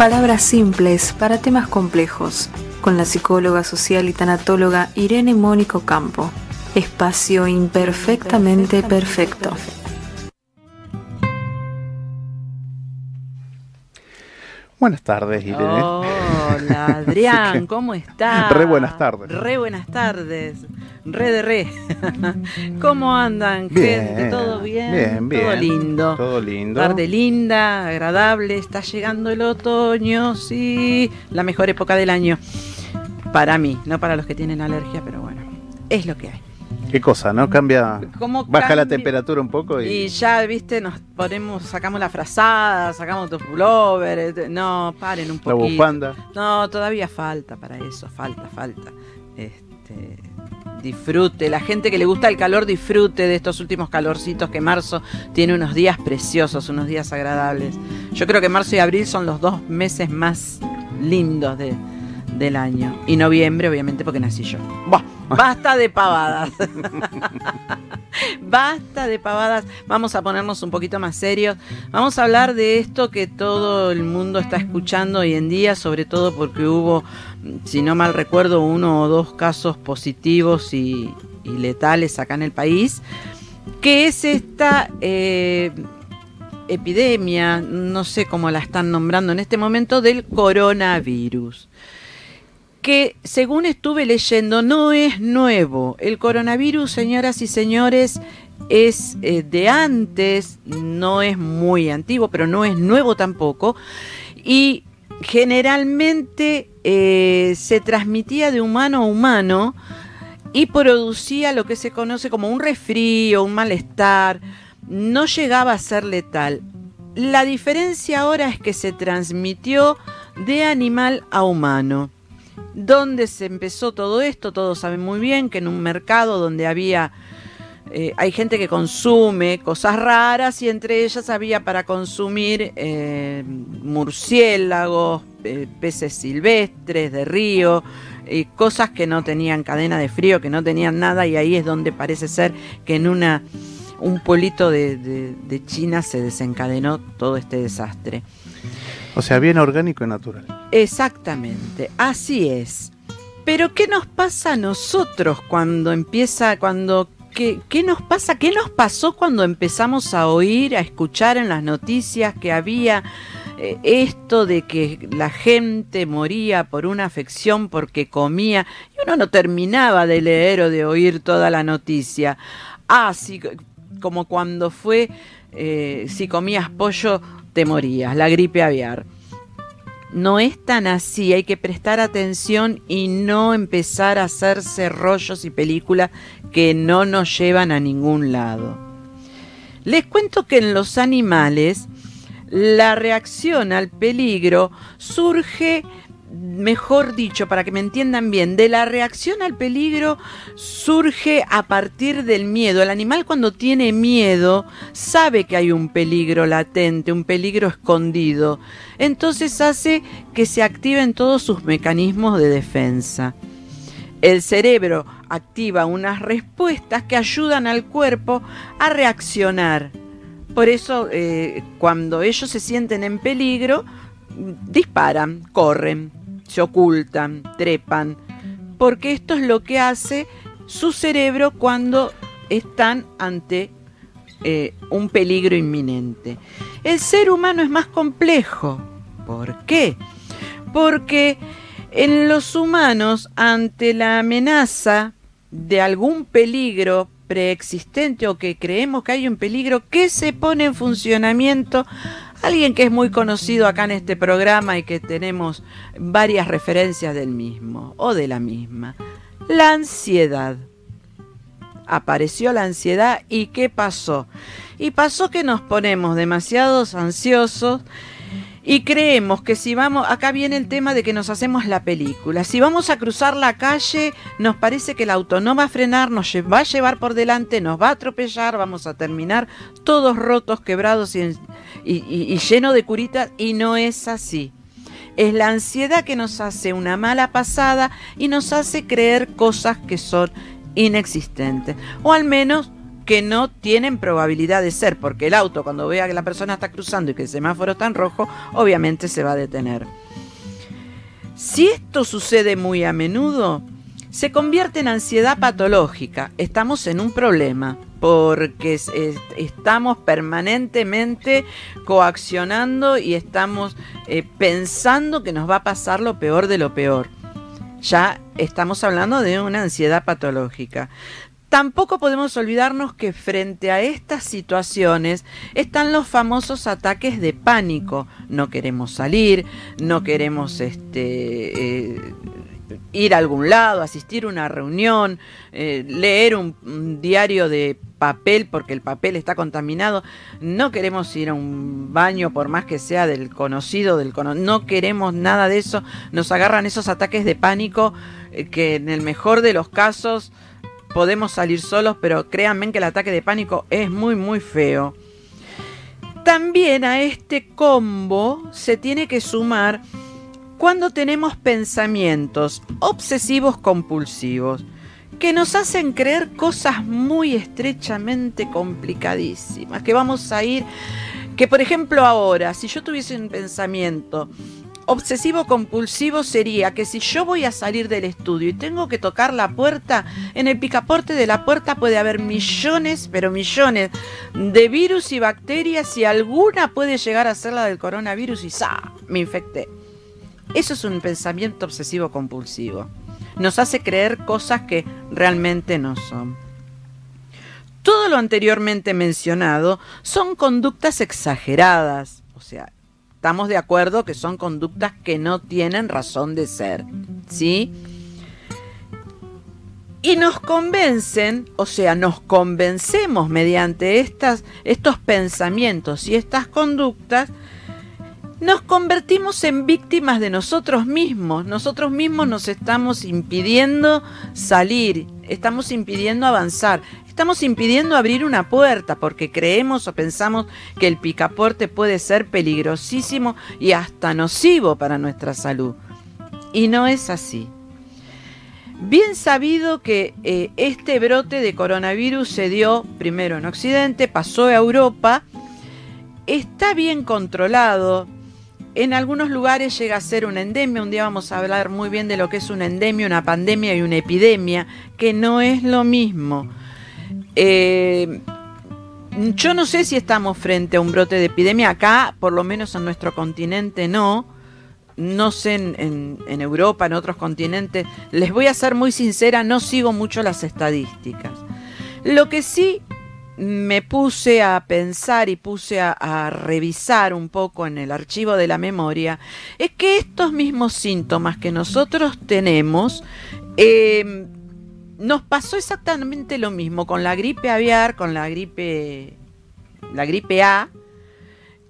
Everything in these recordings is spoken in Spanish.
Palabras simples para temas complejos, con la psicóloga social y tanatóloga Irene Mónico Campo. Espacio imperfectamente perfecto. Buenas tardes, Irene. Hola, Adrián, ¿cómo estás? Re buenas tardes. Re buenas tardes. Re de re. ¿Cómo andan, gente? ¿Todo bien? Bien, bien. Todo lindo. Todo lindo. Tarde linda, agradable. Está llegando el otoño, sí. La mejor época del año. Para mí, no para los que tienen alergia, pero bueno. Es lo que hay. Qué cosa, ¿no? Cambia. ¿Cómo Baja la temperatura un poco y. Y ya, viste, nos ponemos, sacamos la frazada, sacamos los pullover. eh, No, paren un la poquito. bufanda. No, todavía falta para eso, falta, falta. Este, disfrute, la gente que le gusta el calor disfrute de estos últimos calorcitos que marzo tiene unos días preciosos, unos días agradables. Yo creo que marzo y abril son los dos meses más lindos de- del año. Y noviembre, obviamente, porque nací yo. Buah, basta de pavadas. Basta de pavadas, vamos a ponernos un poquito más serios. Vamos a hablar de esto que todo el mundo está escuchando hoy en día, sobre todo porque hubo, si no mal recuerdo, uno o dos casos positivos y, y letales acá en el país, que es esta eh, epidemia, no sé cómo la están nombrando en este momento, del coronavirus que según estuve leyendo no es nuevo. El coronavirus, señoras y señores, es eh, de antes, no es muy antiguo, pero no es nuevo tampoco. Y generalmente eh, se transmitía de humano a humano y producía lo que se conoce como un resfrío, un malestar. No llegaba a ser letal. La diferencia ahora es que se transmitió de animal a humano. ¿Dónde se empezó todo esto? Todos saben muy bien que en un mercado donde había, eh, hay gente que consume cosas raras y entre ellas había para consumir eh, murciélagos, eh, peces silvestres de río, cosas que no tenían cadena de frío, que no tenían nada y ahí es donde parece ser que en una, un pueblito de China se desencadenó todo este desastre. O sea, bien orgánico y natural. Exactamente, así es. Pero ¿qué nos pasa a nosotros cuando empieza, cuando, qué, qué nos pasa, qué nos pasó cuando empezamos a oír, a escuchar en las noticias que había eh, esto de que la gente moría por una afección porque comía y uno no terminaba de leer o de oír toda la noticia? Ah, sí, como cuando fue, eh, si comías pollo te morías, la gripe aviar no es tan así, hay que prestar atención y no empezar a hacerse rollos y películas que no nos llevan a ningún lado. Les cuento que en los animales la reacción al peligro surge, mejor dicho, para que me entiendan bien, de la reacción al peligro surge a partir del miedo. El animal cuando tiene miedo sabe que hay un peligro latente, un peligro escondido. Entonces hace que se activen todos sus mecanismos de defensa. El cerebro activa unas respuestas que ayudan al cuerpo a reaccionar. Por eso, eh, cuando ellos se sienten en peligro, disparan, corren, se ocultan, trepan, porque esto es lo que hace su cerebro cuando están ante eh, un peligro inminente. El ser humano es más complejo. ¿Por qué? Porque en los humanos, ante la amenaza de algún peligro preexistente o que creemos que hay un peligro, ¿qué se pone en funcionamiento? Alguien que es muy conocido acá en este programa y que tenemos varias referencias del mismo o de la misma. La ansiedad. Apareció la ansiedad y ¿qué pasó? Y pasó que nos ponemos demasiados ansiosos y creemos que si vamos, acá viene el tema de que nos hacemos la película, si vamos a cruzar la calle, nos parece que el auto no va a frenar, nos va a llevar por delante, nos va a atropellar, vamos a terminar todos rotos, quebrados y, y, y- y lleno de curitas, y no es así. Es la ansiedad que nos hace una mala pasada y nos hace creer cosas que son inexistentes, o al menos que no tienen probabilidad de ser, porque el auto cuando vea que la persona está cruzando y que el semáforo está en rojo, obviamente se va a detener. Si esto sucede muy a menudo, se convierte en ansiedad patológica. Estamos en un problema porque estamos permanentemente coaccionando y estamos eh, pensando que nos va a pasar lo peor de lo peor. Ya estamos hablando de una ansiedad patológica. Tampoco podemos olvidarnos que frente a estas situaciones están los famosos ataques de pánico. No queremos salir, no queremos este, eh, ir a algún lado, asistir a una reunión, eh, leer un, diario de papel porque el papel está contaminado. No queremos ir a un baño por más que sea del conocido, del no queremos nada de eso. Nos agarran esos ataques de pánico eh, que en el mejor de los casos podemos salir solos, pero créanme que el ataque de pánico es muy, muy feo. También a este combo se tiene que sumar cuando tenemos pensamientos obsesivos compulsivos que nos hacen creer cosas muy estrechamente complicadísimas, que vamos a ir, que por ejemplo ahora, si yo tuviese un pensamiento obsesivo compulsivo sería que si yo voy a salir del estudio y tengo que tocar la puerta, en el picaporte de la puerta puede haber millones, pero millones de virus y bacterias y alguna puede llegar a ser la del coronavirus y ¡sa! me infecté. Eso es un pensamiento obsesivo compulsivo. Nos hace creer cosas que realmente no son. Todo lo anteriormente mencionado son conductas exageradas, o sea, estamos de acuerdo que son conductas que no tienen razón de ser. ¿Sí? Y nos convencen, o sea, nos convencemos mediante estas, estos pensamientos y estas conductas, nos convertimos en víctimas de nosotros mismos. Nosotros mismos nos estamos impidiendo salir, estamos impidiendo avanzar, estamos impidiendo abrir una puerta porque creemos o pensamos que el picaporte puede ser peligrosísimo y hasta nocivo para nuestra salud. Y no es así. Bien sabido que eh, este brote de coronavirus se dio primero en Occidente, pasó a Europa, está bien controlado, en algunos lugares llega a ser una endemia, un día vamos a hablar muy bien de lo que es una endemia, una pandemia y una epidemia, que no es lo mismo. Eh, yo no sé si estamos frente a un brote de epidemia acá, por lo menos en nuestro continente no. No sé en, en, Europa, en otros continentes. Les voy a ser muy sincera, no sigo mucho las estadísticas. Lo que sí me puse a pensar y puse a, revisar un poco en el archivo de la memoria es que estos mismos síntomas que nosotros tenemos eh, nos pasó exactamente lo mismo con la gripe aviar, con la gripe, la gripe A,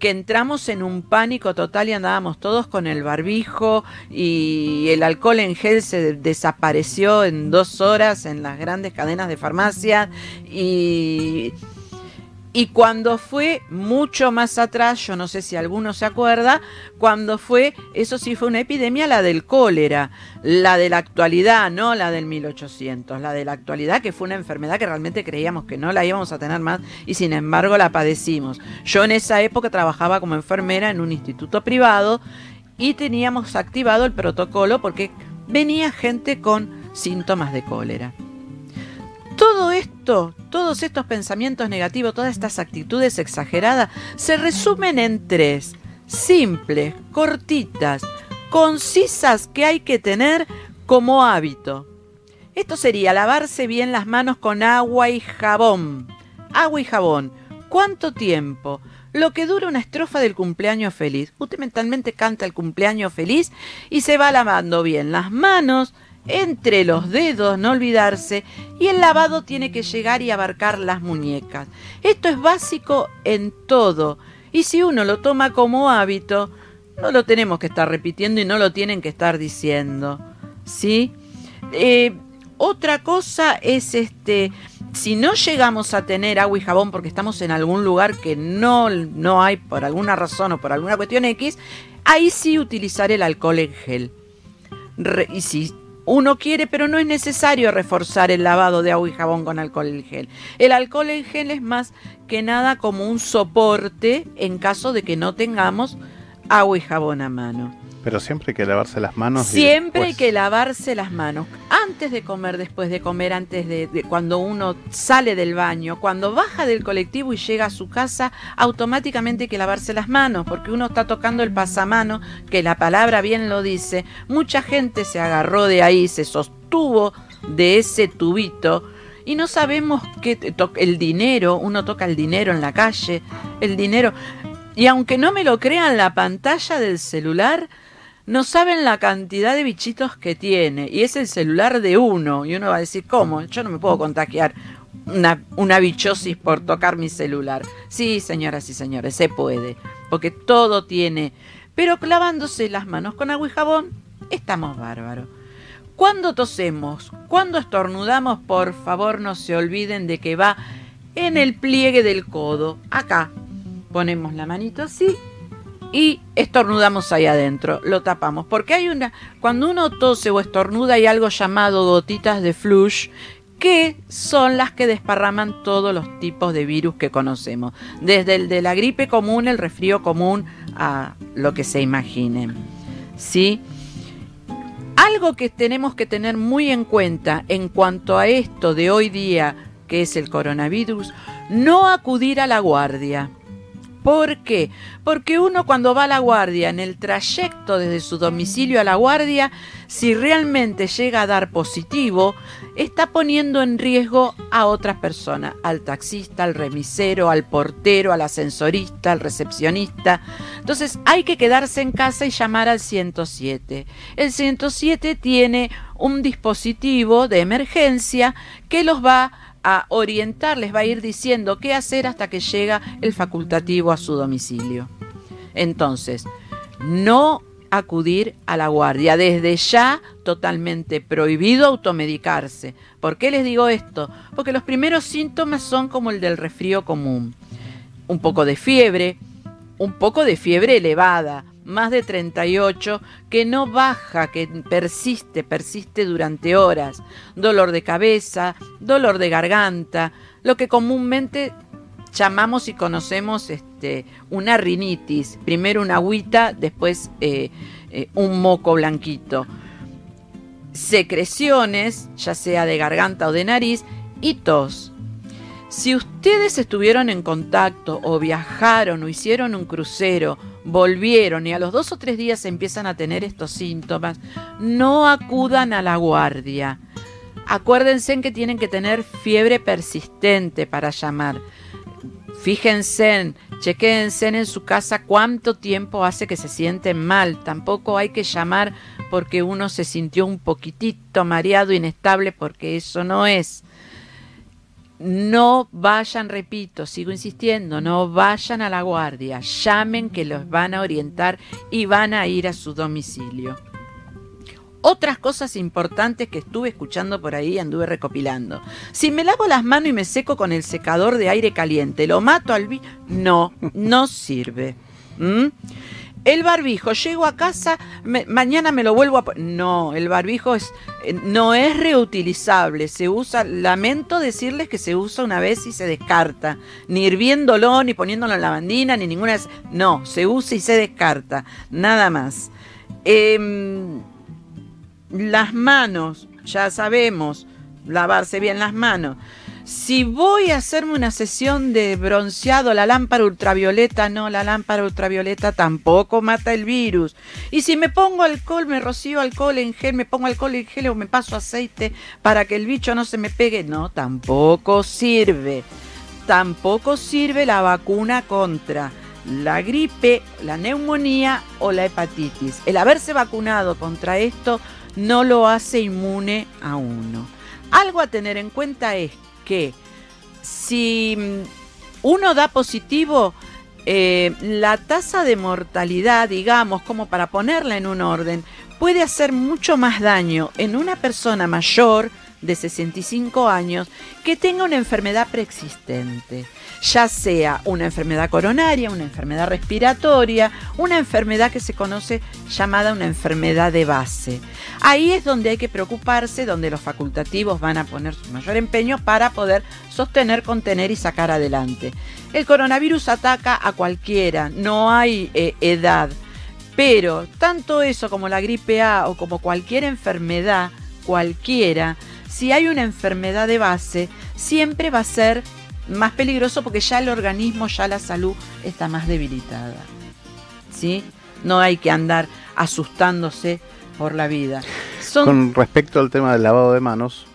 que entramos en un pánico total y andábamos todos con el barbijo y el alcohol en gel se desapareció en dos horas en las grandes cadenas de farmacia y y cuando fue mucho más atrás, yo no sé si alguno se acuerda, cuando fue, eso sí fue una epidemia, la del cólera, la de la actualidad, no la del 1800, la de la actualidad que fue una enfermedad que realmente creíamos que no la íbamos a tener más y sin embargo la padecimos. Yo en esa época trabajaba como enfermera en un instituto privado y teníamos activado el protocolo porque venía gente con síntomas de cólera. Todo esto, todos estos pensamientos negativos, todas estas actitudes exageradas, se resumen en tres, simples, cortitas, concisas que hay que tener como hábito. Esto sería lavarse bien las manos con agua y jabón. Agua y jabón. ¿Cuánto tiempo? Lo que dura una estrofa del cumpleaños feliz. Usted mentalmente canta el cumpleaños feliz y se va lavando bien las manos, entre los dedos, no olvidarse, y el lavado tiene que llegar y abarcar las muñecas. Esto es básico en todo, y si uno lo toma como hábito, no lo tenemos que estar repitiendo y no lo tienen que estar diciendo. ¿Sí? Eh, otra cosa es este, si no llegamos a tener agua y jabón porque estamos en algún lugar que no, no hay por alguna razón o por alguna cuestión X, ahí sí utilizar el alcohol en gel. y si uno quiere, pero no es necesario reforzar el lavado de agua y jabón con alcohol en gel. El alcohol en gel es más que nada como un soporte en caso de que no tengamos agua y jabón a mano. Pero siempre hay que lavarse las manos. Siempre hay que lavarse las manos. Antes de comer, después de comer, antes de, de- cuando uno sale del baño, cuando baja del colectivo y llega a su casa, automáticamente hay que lavarse las manos, porque uno está tocando el pasamano, que la palabra bien lo dice. Mucha gente se agarró de ahí, se sostuvo de ese tubito. Y no sabemos qué el dinero, uno toca el dinero en la calle, el dinero. Y aunque no me lo crean, la pantalla del celular no saben la cantidad de bichitos que tiene. Y es el celular de uno. Y uno va a decir, ¿cómo? Yo no me puedo contagiar una, una bichosis por tocar mi celular. Sí, señoras y señores, se puede. Porque todo tiene. Pero lavándose las manos con agua y jabón, estamos bárbaros. Cuando tosemos, cuando estornudamos, por favor no se olviden de que va en el pliegue del codo. Acá ponemos la manito así y estornudamos ahí adentro, lo tapamos, porque hay una, cuando uno tose o estornuda hay algo llamado gotitas de flush, que son las que desparraman todos los tipos de virus que conocemos, desde el de la gripe común, el resfrío común, a lo que se imaginen. ¿Sí? Algo que tenemos que tener muy en cuenta en cuanto a esto de hoy día, que es el coronavirus, no acudir a la guardia. ¿Por qué? Porque uno cuando va a la guardia, en el trayecto desde su domicilio a la guardia, si realmente llega a dar positivo, está poniendo en riesgo a otras personas, al taxista, al remisero, al portero, al ascensorista, al recepcionista. Entonces hay que quedarse en casa y llamar al 107. El 107 tiene un dispositivo de emergencia que los va a orientar, les va a ir diciendo qué hacer hasta que llega el facultativo a su domicilio. Entonces, no acudir a la guardia. Desde ya totalmente prohibido automedicarse. ¿Por qué les digo esto? Porque los primeros síntomas son como el del resfrío común. Un poco de fiebre, un poco de fiebre elevada, más de 38, que no baja, que persiste, persiste durante horas. Dolor de cabeza, dolor de garganta, lo que comúnmente llamamos y conocemos este, una rinitis. Primero una agüita, después eh, eh, un moco blanquito. Secreciones, ya sea de garganta o de nariz, y tos. Si ustedes estuvieron en contacto o viajaron o hicieron un crucero, volvieron y a los dos o tres días empiezan a tener estos síntomas, no acudan a la guardia. Acuérdense en que tienen que tener fiebre persistente para llamar. Fíjense, chequense en su casa cuánto tiempo hace que se sienten mal. Tampoco hay que llamar porque uno se sintió un poquitito mareado, inestable, porque eso no es. No vayan, repito, sigo insistiendo, no vayan a la guardia, llamen que los van a orientar y van a ir a su domicilio. Otras cosas importantes que estuve escuchando por ahí, anduve recopilando. Si me lavo las manos y me seco con el secador de aire caliente, ¿lo mato al vi? No, no sirve. ¿Mm? El barbijo, llego a casa, mañana me lo vuelvo a. No, el barbijo es, eh, no es reutilizable. Se usa, lamento decirles que se usa una vez y se descarta. Ni hirviéndolo, ni poniéndolo en lavandina, ni ninguna. No, se usa y se descarta. Nada más. Em, las manos, ya sabemos, lavarse bien las manos. Si voy a hacerme una sesión de bronceado, la lámpara ultravioleta, no, la lámpara ultravioleta tampoco mata el virus. Y si me pongo alcohol, me rocío alcohol en gel, me pongo alcohol en gel o me paso aceite para que el bicho no se me pegue, no, tampoco sirve. Tampoco sirve la vacuna contra la gripe, la neumonía o la hepatitis. El haberse vacunado contra esto no lo hace inmune a uno. Algo a tener en cuenta es que si mm, uno da positivo, eh, la tasa de mortalidad, digamos, como para ponerla en un orden, puede hacer mucho más daño en una persona mayor de 65 años que tenga una enfermedad preexistente, ya sea una enfermedad coronaria, una enfermedad respiratoria, una enfermedad que se conoce llamada una enfermedad de base. Ahí es donde hay que preocuparse, donde los facultativos van a poner su mayor empeño para poder sostener, contener y sacar adelante. El coronavirus ataca a cualquiera, no hay eh, edad. Pero tanto eso como la gripe A o como cualquier enfermedad, cualquiera, si hay una enfermedad de base, siempre va a ser más peligroso porque ya el organismo, ya la salud está más debilitada. ¿Sí? No hay que andar asustándose por la vida. Con respecto al tema del lavado de manos.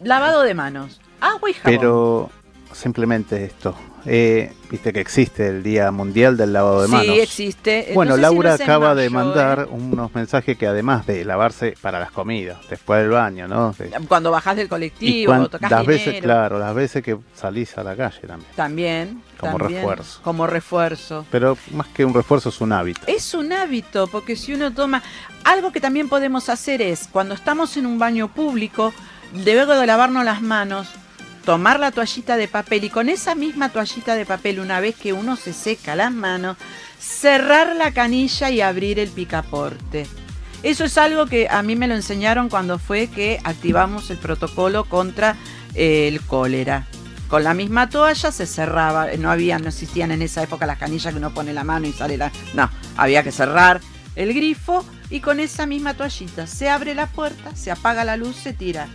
Lavado de manos. Agua y jabón. Pero simplemente esto. Eh, viste que existe el Día Mundial del Lavado de Manos. Sí, existe. Bueno, Laura acaba de mandar ¿eh? unos mensajes que además de lavarse para las comidas, después del baño, ¿no? Cuando bajás del colectivo, cuando tocas las veces, claro, las veces que salís a la calle también. También. Como refuerzo. Como refuerzo. Pero más que un refuerzo es un hábito. Es un hábito, porque si uno toma... Algo que también podemos hacer es, cuando estamos en un baño público, luego de lavarnos las manos, tomar la toallita de papel y con esa misma toallita de papel, una vez que uno se seca las manos, cerrar la canilla y abrir el picaporte. Eso es algo que a mí me lo enseñaron cuando fue que activamos el protocolo contra eh, el cólera. Con la misma toalla se cerraba, no había, no existían en esa época las canillas que uno pone la mano y sale la. No, había que cerrar el grifo y con esa misma toallita se abre la puerta, se apaga la luz, se tira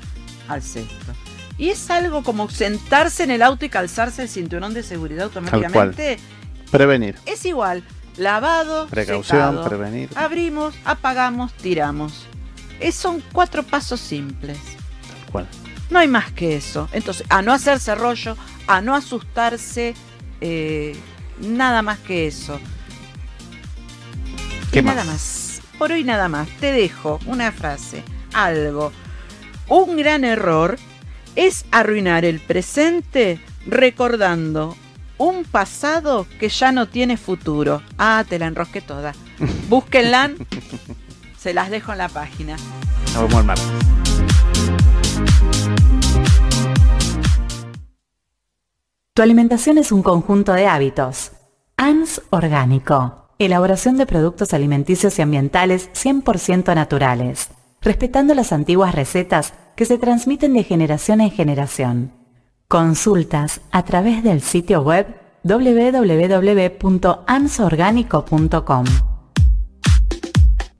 al cesto. Y es algo como sentarse en el auto y calzarse el cinturón de seguridad automáticamente. Prevenir. Es igual. Lavado, precaución, prevenir. Abrimos, apagamos, tiramos. Es, son cuatro pasos simples. ¿Cuál? No hay más que eso. Entonces, a no hacerse rollo, a no asustarse, eh, nada más que eso. ¿Qué nada más? Por hoy nada más. Te dejo una frase, algo. Un gran error es arruinar el presente recordando un pasado que ya no tiene futuro. Ah, te la enrosqué toda. Búsquenla, se las dejo en la página. Nos vemos el martes. Tu alimentación es un conjunto de hábitos. ANS Orgánico. Elaboración de productos alimenticios y ambientales 100% naturales, respetando las antiguas recetas que se transmiten de generación en generación. Consultas a través del sitio web www.ansorgánico.com.